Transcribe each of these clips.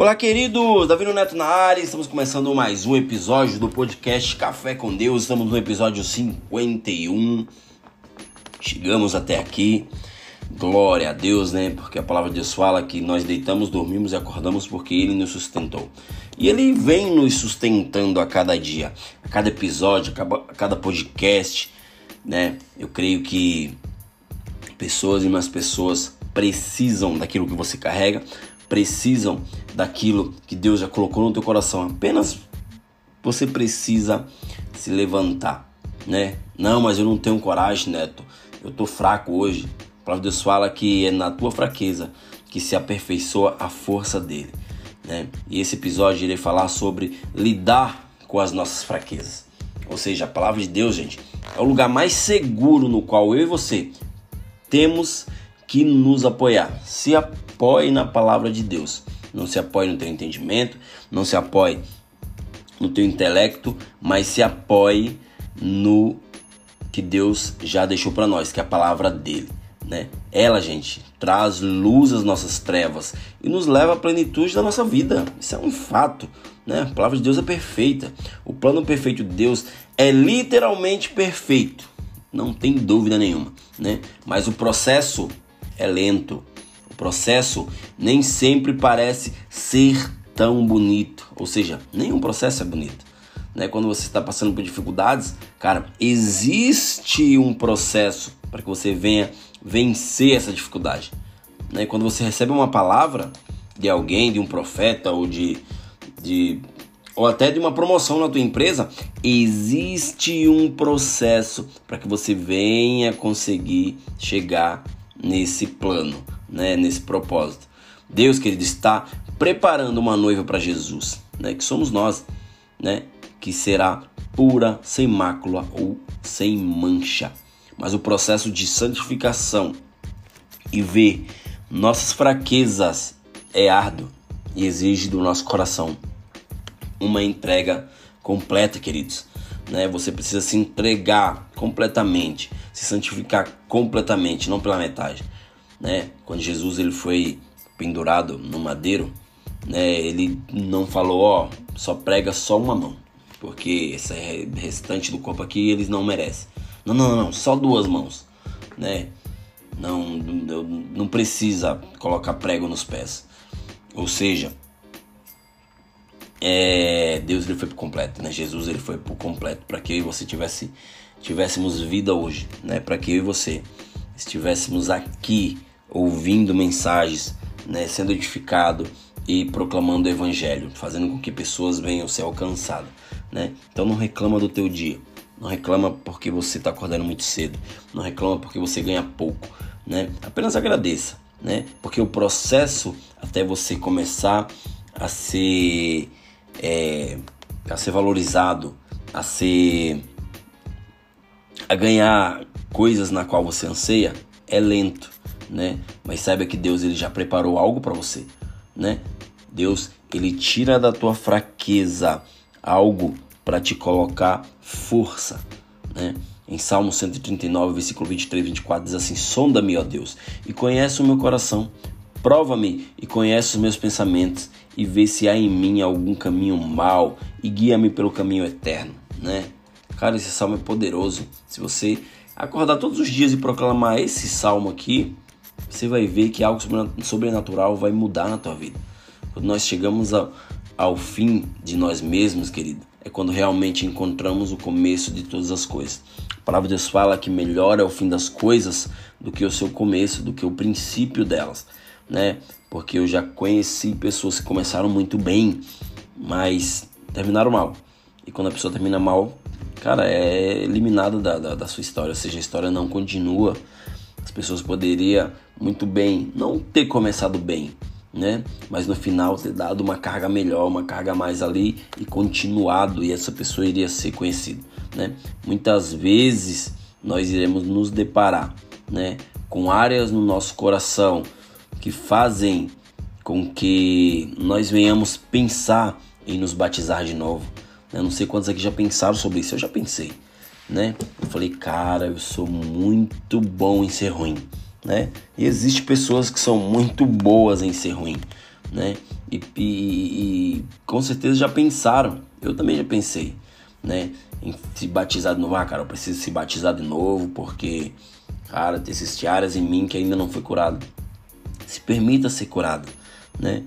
Olá, queridos! Davi Neto na área, estamos começando mais um episódio do podcast Café com Deus. Estamos no episódio 51. Chegamos até aqui. Glória a Deus, né? Porque a palavra de Deus fala que nós deitamos, dormimos e acordamos porque Ele nos sustentou. E Ele vem nos sustentando a cada dia, a cada episódio, a cada podcast, né? Eu creio que pessoas e mais pessoas precisam daquilo que você carrega, precisam daquilo que Deus já colocou no teu coração. Apenas você precisa se levantar, né? Não, mas eu não tenho coragem, Neto. Eu tô fraco hoje. A palavra de Deus fala que é na tua fraqueza que se aperfeiçoa a força dele, né? E esse episódio irei falar sobre lidar com as nossas fraquezas. Ou seja, a palavra de Deus, gente, é o lugar mais seguro no qual eu e você temos que nos apoiar. Se apoie na palavra de Deus. Não se apoie no teu entendimento, não se apoie no teu intelecto, mas se apoie no que Deus já deixou para nós, que é a palavra dele, né? Ela, gente, traz luz às nossas trevas e nos leva à plenitude da nossa vida. Isso é um fato, né? A palavra de Deus é perfeita. O plano perfeito de Deus é literalmente perfeito. Não tem dúvida nenhuma, né? Mas o processo é lento. Processo nem sempre parece ser tão bonito. Ou seja, nenhum processo é bonito. Né? Quando você está passando por dificuldades, cara, existe um processo para que você venha vencer essa dificuldade. Né? Quando você recebe uma palavra de alguém, de um profeta ou de, de ou até de uma promoção na tua empresa, existe um processo para que você venha conseguir chegar nesse plano, né, nesse propósito. Deus, querido, está preparando uma noiva para Jesus, né, que somos nós, né, que será pura, sem mácula ou sem mancha. Mas o processo de santificação e ver nossas fraquezas é árduo e exige do nosso coração uma entrega completa, queridos né? Você precisa se entregar completamente, se santificar completamente, não pela metade, né? Quando Jesus ele foi pendurado no madeiro, né? Ele não falou, ó, só prega só uma mão, porque esse restante do corpo aqui eles não merecem. Não, não, não, só duas mãos, né? Não, não precisa colocar prego nos pés. Ou seja, é, Deus ele foi por completo, né? Jesus ele foi por completo para que eu e você tivesse tivéssemos vida hoje, né? Para que eu e você estivéssemos aqui ouvindo mensagens, né? Sendo edificado e proclamando o evangelho, fazendo com que pessoas venham ser alcançadas, né? Então não reclama do teu dia, não reclama porque você está acordando muito cedo, não reclama porque você ganha pouco, né? Apenas agradeça, né? Porque o processo até você começar a ser é, a ser valorizado, a ser a ganhar coisas na qual você anseia é lento, né? Mas saiba que Deus ele já preparou algo para você, né? Deus ele tira da tua fraqueza algo para te colocar força, né? Em Salmo 139, versículo 23 e 24 diz assim: Sonda-me, ó Deus, e conhece o meu coração, prova-me e conhece os meus pensamentos e vê se há em mim algum caminho mal e guia-me pelo caminho eterno, né? Cara, esse salmo é poderoso. Se você acordar todos os dias e proclamar esse salmo aqui, você vai ver que algo sobrenatural vai mudar na tua vida. Quando nós chegamos ao, ao fim de nós mesmos, querido, é quando realmente encontramos o começo de todas as coisas. A palavra de Deus fala que melhor é o fim das coisas do que o seu começo, do que o princípio delas né? Porque eu já conheci pessoas que começaram muito bem, mas terminaram mal. E quando a pessoa termina mal, cara, é eliminada da, da, da sua história, ou seja, a história não continua. As pessoas poderiam muito bem não ter começado bem, né? Mas no final ter dado uma carga melhor, uma carga mais ali e continuado e essa pessoa iria ser conhecida, né? Muitas vezes nós iremos nos deparar, né, com áreas no nosso coração que fazem com que nós venhamos pensar em nos batizar de novo. Eu não sei quantos aqui já pensaram sobre isso, eu já pensei, né? Eu falei, cara, eu sou muito bom em ser ruim, né? E existe pessoas que são muito boas em ser ruim, né? E, e, e, com certeza já pensaram, eu também já pensei, né? Em se batizar de novo. Ah, cara, eu preciso se batizar de novo porque, cara, existem áreas em mim que ainda não foi curado. Se permita ser curado, né?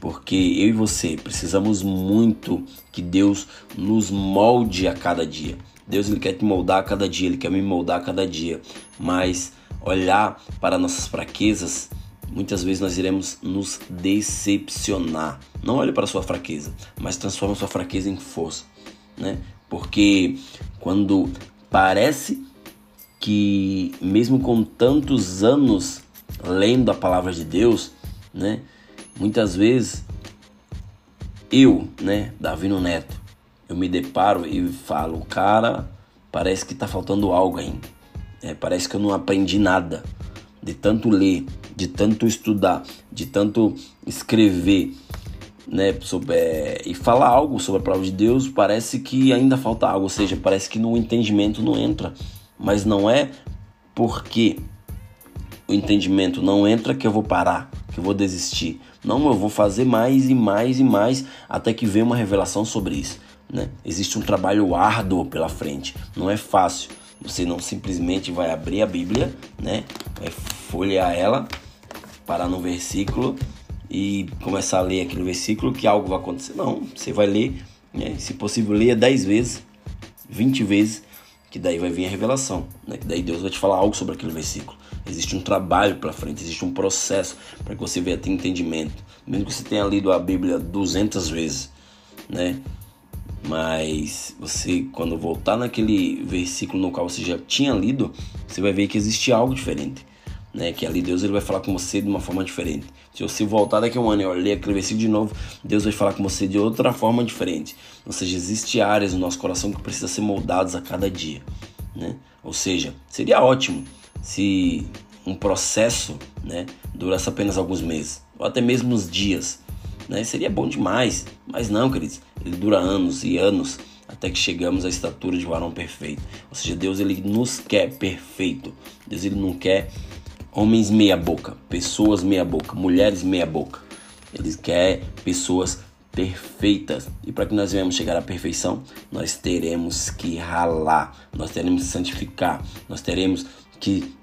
Porque eu e você precisamos muito que Deus nos molde a cada dia. Deus ele quer te moldar a cada dia, ele quer me moldar a cada dia. Mas olhar para nossas fraquezas muitas vezes nós iremos nos decepcionar. Não olhe para sua fraqueza, mas transforme a sua fraqueza em força, né? Porque quando parece que mesmo com tantos anos lendo a palavra de Deus, né? Muitas vezes eu, né, Davino Neto, eu me deparo e falo, cara, parece que tá faltando algo ainda. É, parece que eu não aprendi nada de tanto ler, de tanto estudar, de tanto escrever, né, sobre, é, e falar algo sobre a palavra de Deus, parece que ainda falta algo, ou seja, parece que no entendimento não entra, mas não é porque o entendimento não entra que eu vou parar, que eu vou desistir. Não, eu vou fazer mais e mais e mais até que venha uma revelação sobre isso. Né? Existe um trabalho árduo pela frente, não é fácil. Você não simplesmente vai abrir a Bíblia, né? Vai folhear ela, parar no versículo e começar a ler aquele versículo que algo vai acontecer. Não, você vai ler, né? se possível, leia 10 vezes, 20 vezes, que daí vai vir a revelação, né? Que daí Deus vai te falar algo sobre aquele versículo. Existe um trabalho pela frente, existe um processo para que você venha ter entendimento. Mesmo que você tenha lido a Bíblia 200 vezes, né? Mas você, quando voltar naquele versículo no qual você já tinha lido, você vai ver que existe algo diferente. Né? Que ali Deus ele vai falar com você de uma forma diferente. Se você voltar daqui a um ano e ler aquele versículo de novo, Deus vai falar com você de outra forma diferente. Ou seja, existem áreas no nosso coração que precisam ser moldadas a cada dia. Né? Ou seja, seria ótimo se um processo né, durasse apenas alguns meses, ou até mesmo uns dias né? Seria bom demais, mas não, queridos. Ele dura anos e anos até que chegamos à estatura de varão perfeito. Ou seja, Deus ele nos quer perfeito. Deus ele não quer homens meia boca, pessoas meia boca, mulheres meia boca. Ele quer pessoas perfeitas. E para que nós venhamos chegar à perfeição, nós teremos que ralar, nós teremos que santificar, nós teremos que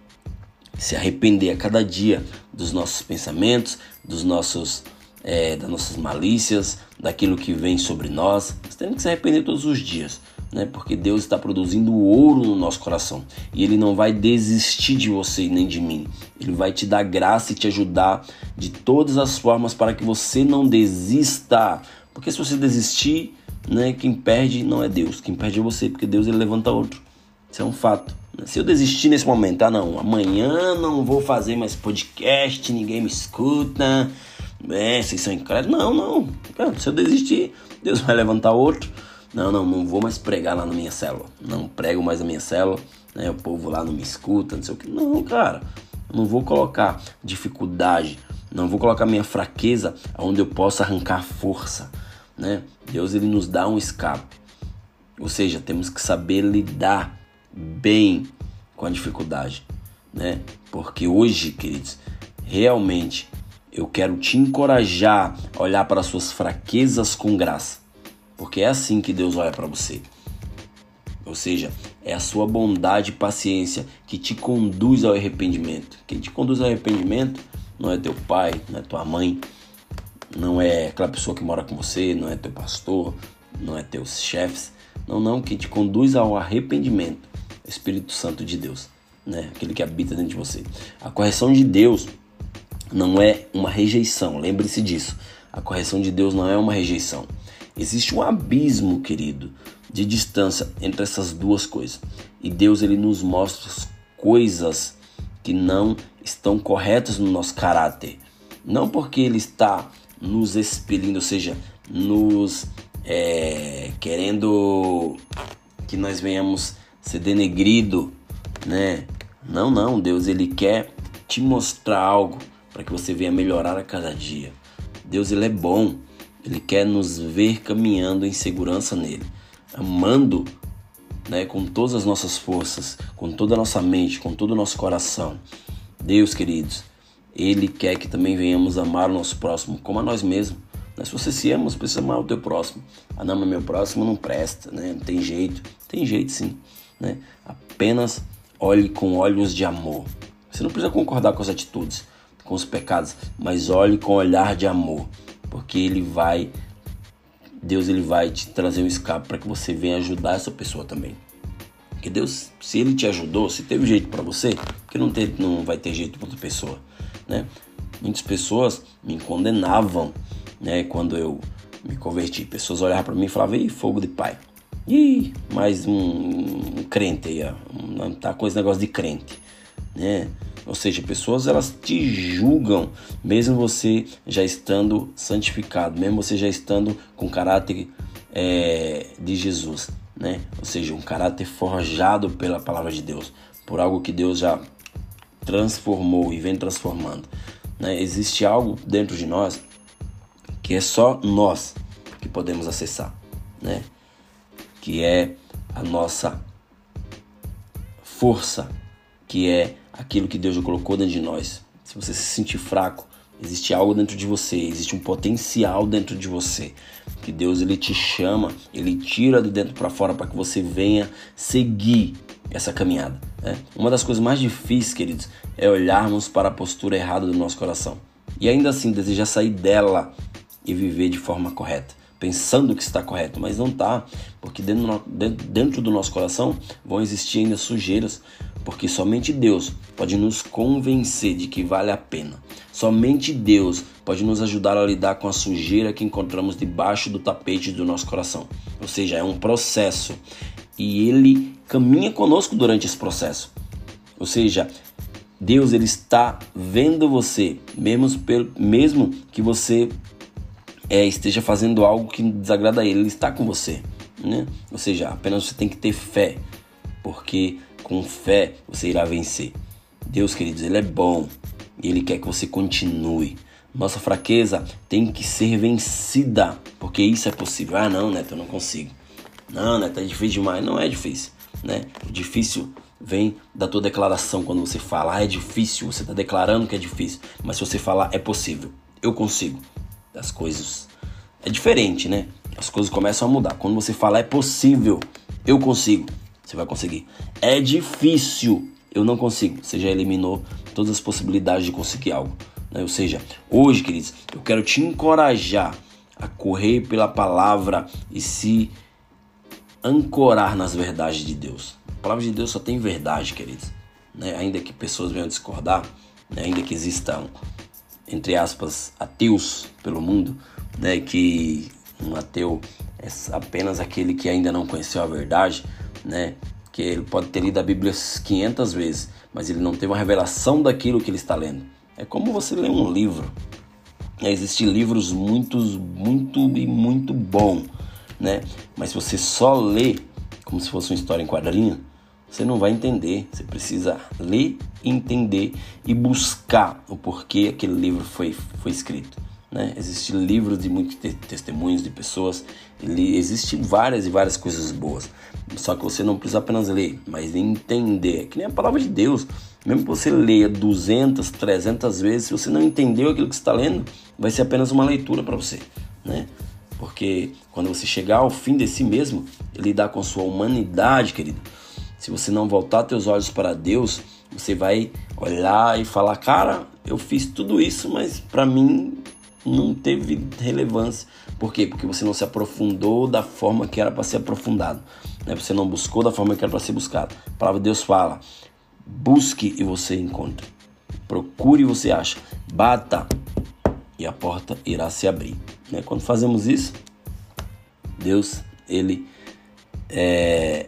se arrepender a cada dia dos nossos pensamentos, dos nossos é, das nossas malícias, daquilo que vem sobre nós. Nós temos que se arrepender todos os dias, né? Porque Deus está produzindo ouro no nosso coração e Ele não vai desistir de você nem de mim. Ele vai te dar graça e te ajudar de todas as formas para que você não desista. Porque se você desistir, né? Quem perde não é Deus, quem perde é você, porque Deus ele levanta outro. Isso é um fato. Se eu desistir nesse momento, ah não, amanhã não vou fazer mais podcast, ninguém me escuta, é, vocês são incrédulos? Não, não. Cara, se eu desistir, Deus vai levantar outro. Não, não, não vou mais pregar lá na minha célula. Não prego mais na minha célula. Né? O povo lá não me escuta, não sei o que. Não, cara. Não vou colocar dificuldade. Não vou colocar minha fraqueza onde eu possa arrancar força. Né? Deus ele nos dá um escape. Ou seja, temos que saber lidar bem com a dificuldade, né? Porque hoje, queridos, realmente eu quero te encorajar a olhar para suas fraquezas com graça, porque é assim que Deus olha para você. Ou seja, é a sua bondade e paciência que te conduz ao arrependimento. Quem te conduz ao arrependimento não é teu pai, não é tua mãe, não é aquela pessoa que mora com você, não é teu pastor, não é teus chefes. Não, não, quem te conduz ao arrependimento é o Espírito Santo de Deus, né? Aquele que habita dentro de você. A correção de Deus não é uma rejeição, lembre-se disso. A correção de Deus não é uma rejeição. Existe um abismo, querido, de distância entre essas duas coisas. E Deus ele nos mostra as coisas que não estão corretas no nosso caráter. Não porque ele está nos expelindo, ou seja, nos é, querendo que nós venhamos ser denegrido, né? Não, não, Deus ele quer te mostrar algo para que você venha melhorar a cada dia. Deus ele é bom, ele quer nos ver caminhando em segurança nele, amando, né, com todas as nossas forças, com toda a nossa mente, com todo o nosso coração. Deus, queridos, Ele quer que também venhamos amar o nosso próximo como a nós mesmos. Né? Se você se ama, você precisa amar o teu próximo. Ah, não, mas meu próximo não presta, né? Não tem jeito. Tem jeito sim, né? Apenas olhe com olhos de amor. Você não precisa concordar com as atitudes, com os pecados, mas olhe com olhar de amor, porque ele vai Deus ele vai te trazer um escape para que você venha ajudar essa pessoa também. Porque Deus, se ele te ajudou, se teve jeito para você, porque não, teve, não vai ter jeito para outra pessoa, né? Muitas pessoas me condenavam, né, quando eu me converti. Pessoas olhavam para mim e falavam: "Ih, fogo de pai". Ih, mais um, um crente aí, ó. Tá com esse negócio de crente, né? Ou seja, pessoas elas te julgam, mesmo você já estando santificado, mesmo você já estando com caráter é, de Jesus, né? Ou seja, um caráter forjado pela palavra de Deus, por algo que Deus já transformou e vem transformando. Né? Existe algo dentro de nós que é só nós que podemos acessar, né? Que é a nossa força, que é aquilo que Deus já colocou dentro de nós. Se você se sentir fraco, existe algo dentro de você, existe um potencial dentro de você. Que Deus ele te chama, ele tira de dentro para fora para que você venha seguir essa caminhada. Né? Uma das coisas mais difíceis, queridos, é olharmos para a postura errada do nosso coração e ainda assim desejar sair dela e viver de forma correta pensando que está correto, mas não está, porque dentro, dentro do nosso coração vão existir ainda sujeiras, porque somente Deus pode nos convencer de que vale a pena. Somente Deus pode nos ajudar a lidar com a sujeira que encontramos debaixo do tapete do nosso coração. Ou seja, é um processo e ele caminha conosco durante esse processo. Ou seja, Deus ele está vendo você, mesmo, mesmo que você é, esteja fazendo algo que desagrada a ele, ele está com você. Né? Ou seja, apenas você tem que ter fé, porque com fé você irá vencer. Deus, queridos, Ele é bom e Ele quer que você continue. Nossa fraqueza tem que ser vencida, porque isso é possível. Ah, não, Neto, eu não consigo. Não, Neto, é difícil demais. Não é difícil, né? O difícil vem da tua declaração quando você fala, ah, é difícil, você está declarando que é difícil. Mas se você falar, é possível, eu consigo, as coisas é diferente, né? As coisas começam a mudar. Quando você fala é possível, eu consigo, você vai conseguir. É difícil, eu não consigo. Você já eliminou todas as possibilidades de conseguir algo. Né? Ou seja, hoje, queridos, eu quero te encorajar a correr pela palavra e se ancorar nas verdades de Deus. A palavra de Deus só tem verdade, queridos. Né? Ainda que pessoas venham discordar, né? ainda que existam entre aspas, ateus pelo mundo, né, que um ateu é apenas aquele que ainda não conheceu a verdade, né, que ele pode ter lido a Bíblia 500 vezes, mas ele não teve uma revelação daquilo que ele está lendo. É como você lê um livro. Né, existem livros muito, muito e muito bom, né? Mas se você só lê como se fosse uma história em quadrinho, você não vai entender. Você precisa ler, entender e buscar o porquê aquele livro foi, foi escrito. Né? Existem livros de muitos te testemunhos de pessoas, existem várias e várias coisas boas. Só que você não precisa apenas ler, mas entender. É que nem a palavra de Deus. Mesmo que você leia 200, 300 vezes, se você não entendeu aquilo que está lendo, vai ser apenas uma leitura para você. Né? Porque quando você chegar ao fim de si mesmo, lidar com a sua humanidade, querido, se você não voltar teus olhos para Deus, você vai olhar e falar: "Cara, eu fiz tudo isso, mas para mim não teve relevância". Por quê? Porque você não se aprofundou da forma que era para ser aprofundado. Né? Você não buscou da forma que era para ser buscado. A palavra de Deus fala: busque e você encontra. Procure e você acha. Bata e a porta irá se abrir. Né? Quando fazemos isso, Deus, ele é,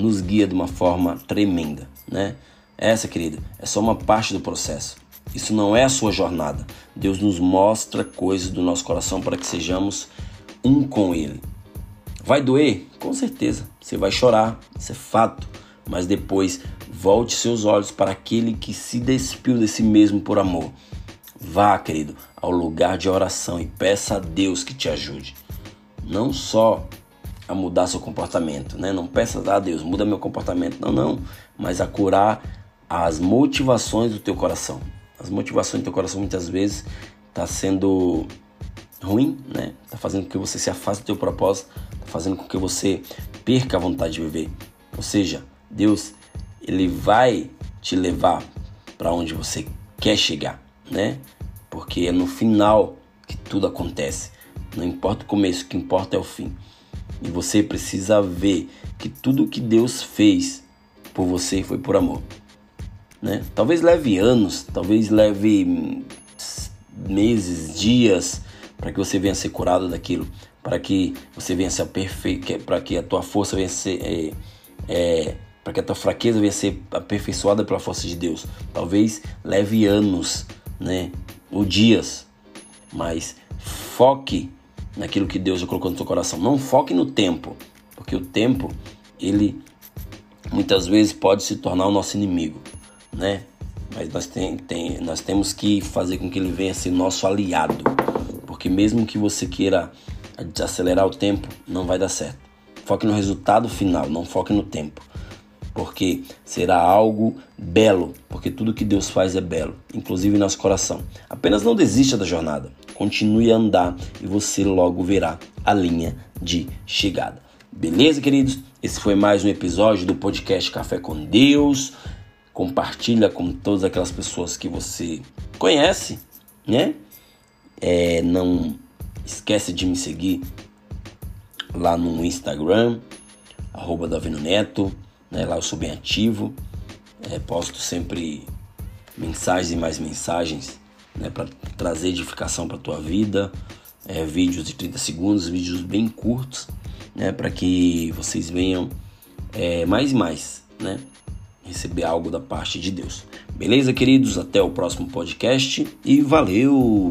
nos guia de uma forma tremenda, né? Essa, querida, é só uma parte do processo. Isso não é a sua jornada. Deus nos mostra coisas do nosso coração para que sejamos um com Ele. Vai doer? Com certeza. Você vai chorar, isso é fato. Mas depois, volte seus olhos para aquele que se despiu de si mesmo por amor. Vá, querido, ao lugar de oração e peça a Deus que te ajude. Não só a mudar seu comportamento, né? Não peça a ah, Deus, muda meu comportamento, não, não, mas a curar as motivações do teu coração. As motivações do teu coração muitas vezes tá sendo ruim, né? Tá fazendo com que você se afaste do teu propósito, tá fazendo com que você perca a vontade de viver. Ou seja, Deus, ele vai te levar para onde você quer chegar, né? Porque é no final que tudo acontece. Não importa o começo, o que importa é o fim. E você precisa ver que tudo que Deus fez por você foi por amor. Né? Talvez leve anos, talvez leve meses, dias para que você venha ser curado daquilo, para que você venha ser perfeito, para que a tua força venha ser é, é, para que a tua fraqueza venha ser aperfeiçoada pela força de Deus. Talvez leve anos, né, ou dias, mas foque naquilo que Deus já colocou no teu coração. Não foque no tempo, porque o tempo ele muitas vezes pode se tornar o nosso inimigo, né? Mas nós, tem, tem, nós temos que fazer com que ele venha ser nosso aliado, porque mesmo que você queira acelerar o tempo, não vai dar certo. Foque no resultado final, não foque no tempo porque será algo belo, porque tudo que Deus faz é belo, inclusive nosso coração. Apenas não desista da jornada, continue a andar e você logo verá a linha de chegada. Beleza, queridos? Esse foi mais um episódio do podcast Café com Deus. Compartilha com todas aquelas pessoas que você conhece, né? É, não esquece de me seguir lá no Instagram, arroba Davino Neto. Né? Lá eu sou bem ativo, é, posto sempre mensagens e mais mensagens né, para trazer edificação para a tua vida. É, vídeos de 30 segundos, vídeos bem curtos, né, para que vocês venham é, mais e mais, né, receber algo da parte de Deus. Beleza, queridos? Até o próximo podcast e valeu!